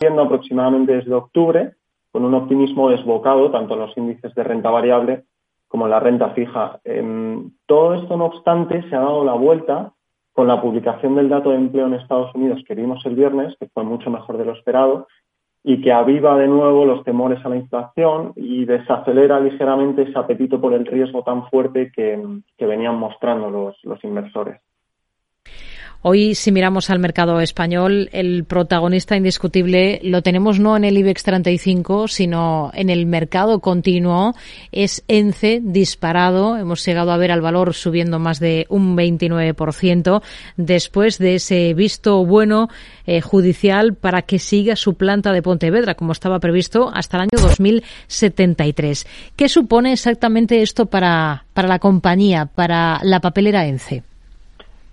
viendo aproximadamente desde octubre con un optimismo desbocado tanto en los índices de renta variable como en la renta fija. Em, todo esto, no obstante, se ha dado la vuelta con la publicación del dato de empleo en Estados Unidos que vimos el viernes, que fue mucho mejor de lo esperado, y que aviva de nuevo los temores a la inflación y desacelera ligeramente ese apetito por el riesgo tan fuerte que, venían mostrando los, los inversores. Hoy, si miramos al mercado español, el protagonista indiscutible lo tenemos no en el IBEX 35, sino en el mercado continuo. Es ENCE disparado. Hemos llegado a ver al valor subiendo más de un 29% después de ese visto bueno eh, judicial para que siga su planta de Pontevedra, como estaba previsto, hasta el año 2073. ¿Qué supone exactamente esto para, para la compañía, para la papelera ENCE?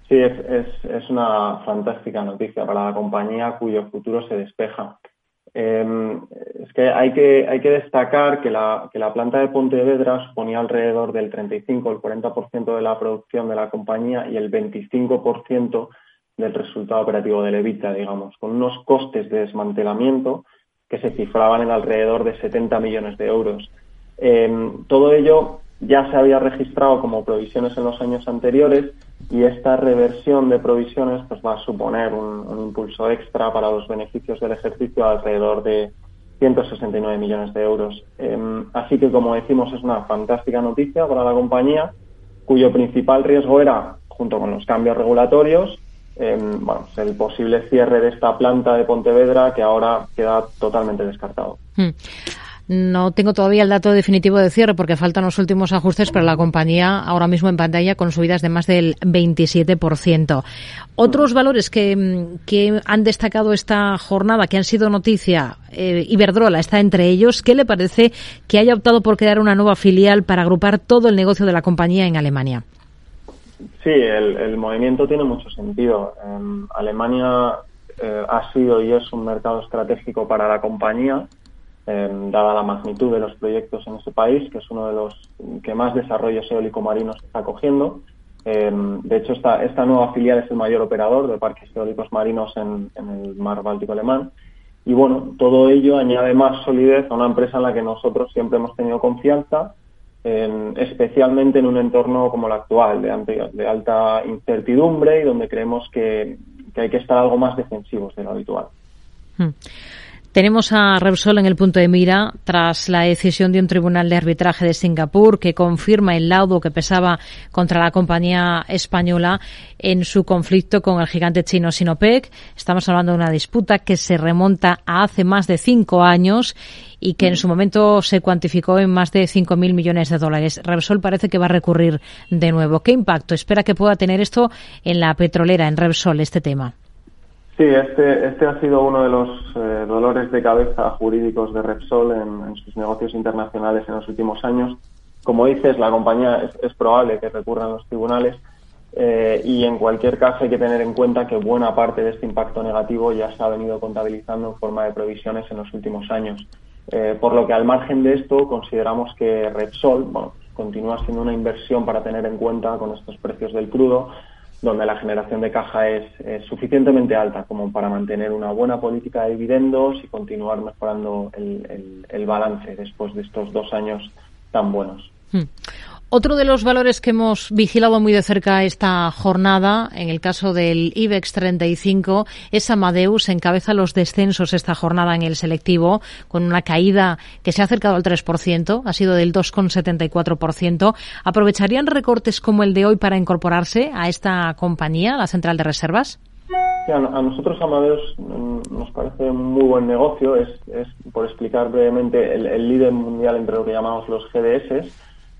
Sí, es, es, es, una fantástica noticia para la compañía cuyo futuro se despeja. Em, es que hay, que hay que destacar que la, que la planta de Pontevedra suponía alrededor del 35, el 40% de la producción de la compañía y el 25% del resultado operativo del EBITDA, digamos, con unos costes de desmantelamiento que se cifraban en alrededor de 70 millones de euros. Em, todo ello ya se había registrado como provisiones en los años anteriores y esta reversión de provisiones pues va a suponer un, impulso extra para los beneficios del ejercicio alrededor de 169 millones de euros. Em, así que, como decimos, es una fantástica noticia para la compañía, cuyo principal riesgo era, junto con los cambios regulatorios, em, bueno, el posible cierre de esta planta de Pontevedra que ahora queda totalmente descartado. Hmm. No tengo todavía el dato definitivo de cierre porque faltan los últimos ajustes, pero la compañía ahora mismo en pantalla con subidas de más del 27%. Otros valores que, han destacado esta jornada, que han sido noticia, eh, Iberdrola está entre ellos. ¿Qué le parece que haya optado por crear una nueva filial para agrupar todo el negocio de la compañía en Alemania? Sí, el, movimiento tiene mucho sentido. Alemania eh, ha sido y es un mercado estratégico para la compañía Em, dada la magnitud de los proyectos en ese país, que es uno de los que más desarrollos eólico-marinos está cogiendo. Em, de hecho, esta, nueva filial es el mayor operador de parques eólicos marinos en, el mar Báltico alemán. Y bueno, todo ello añade más solidez a una empresa en la que nosotros siempre hemos tenido confianza, especialmente en un entorno como el actual, de, de alta incertidumbre y donde creemos que, hay que estar algo más defensivos de lo habitual. Tenemos a Repsol en el punto de mira tras la decisión de un tribunal de arbitraje de Singapur que confirma el laudo que pesaba contra la compañía española en su conflicto con el gigante chino Sinopec. Estamos hablando de una disputa que se remonta a hace más de cinco años y que en su momento se cuantificó en más de 5.000 millones de dólares. Repsol parece que va a recurrir de nuevo. ¿Qué impacto espera que pueda tener esto en la petrolera, en Repsol, este tema? Sí, este, este ha sido uno de los eh, dolores de cabeza jurídicos de Repsol en, sus negocios internacionales en los últimos años. Como dices, la compañía es, probable que recurra a los tribunales eh, y en cualquier caso hay que tener en cuenta que buena parte de este impacto negativo ya se ha venido contabilizando en forma de provisiones en los últimos años. Eh, por lo que al margen de esto consideramos que Repsol continúa siendo una inversión para tener en cuenta con estos precios del crudo donde la generación de caja es, suficientemente alta como para mantener una buena política de dividendos y continuar mejorando el, balance después de estos dos años tan buenos. Hmm. Otro de los valores que hemos vigilado muy de cerca esta jornada, en el caso del IBEX 35, es Amadeus. Encabeza los descensos esta jornada en el selectivo, con una caída que se ha acercado al 3%, ha sido del 2,74%. ¿Aprovecharían recortes como el de hoy para incorporarse a esta compañía, la central de reservas? a nosotros Amadeus mm, nos parece un muy buen negocio. Es, por explicar brevemente, el líder mundial entre lo que llamamos los GDS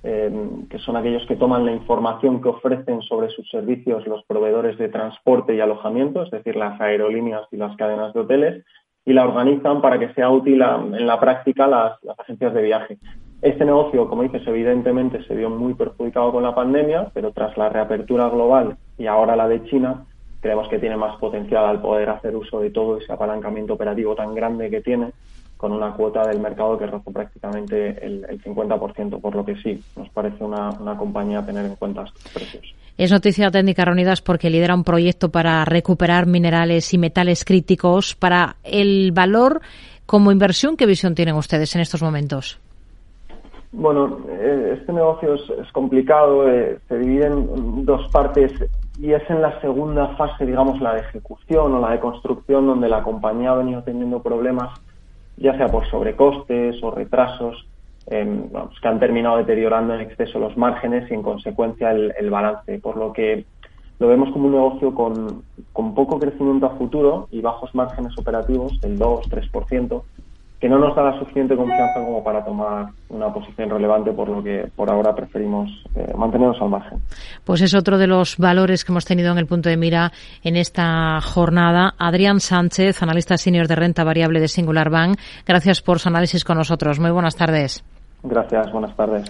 eh, que son aquellos que toman la información que ofrecen sobre sus servicios los proveedores de transporte y alojamiento, es decir, las aerolíneas y las cadenas de hoteles, y la organizan para que sea útil en la práctica las, las agencias de viaje. Este negocio, como dices, evidentemente se vio muy perjudicado con la pandemia, pero tras la reapertura global y ahora la de China, creemos que tiene más potencial al poder hacer uso de todo ese apalancamiento operativo tan grande que tiene con una cuota del mercado que rozó prácticamente el, 50%, por lo que sí, nos parece una, compañía a tener en cuenta estos precios. Es noticia técnica reunidas porque lidera un proyecto para recuperar minerales y metales críticos para el valor como inversión. ¿Qué visión tienen ustedes en estos momentos? Bueno, eh, este negocio es, complicado, eh, se divide en dos partes y es en la segunda fase, digamos, la de ejecución o la de construcción, donde la compañía ha venido teniendo problemas ya sea por sobrecostes o retrasos, em, que han terminado deteriorando en exceso los márgenes y en consecuencia el, balance, por lo que lo vemos como un negocio con, con, poco crecimiento a futuro y bajos márgenes operativos del 2-3%, que no nos da la suficiente confianza como para tomar una posición relevante, por lo que por ahora preferimos eh, mantenernos al margen. Pues es otro de los valores que hemos tenido en el punto de mira en esta jornada. Adrián Sánchez, analista senior de renta variable de Singular Bank, gracias por su análisis con nosotros. Muy buenas tardes. Gracias, buenas tardes.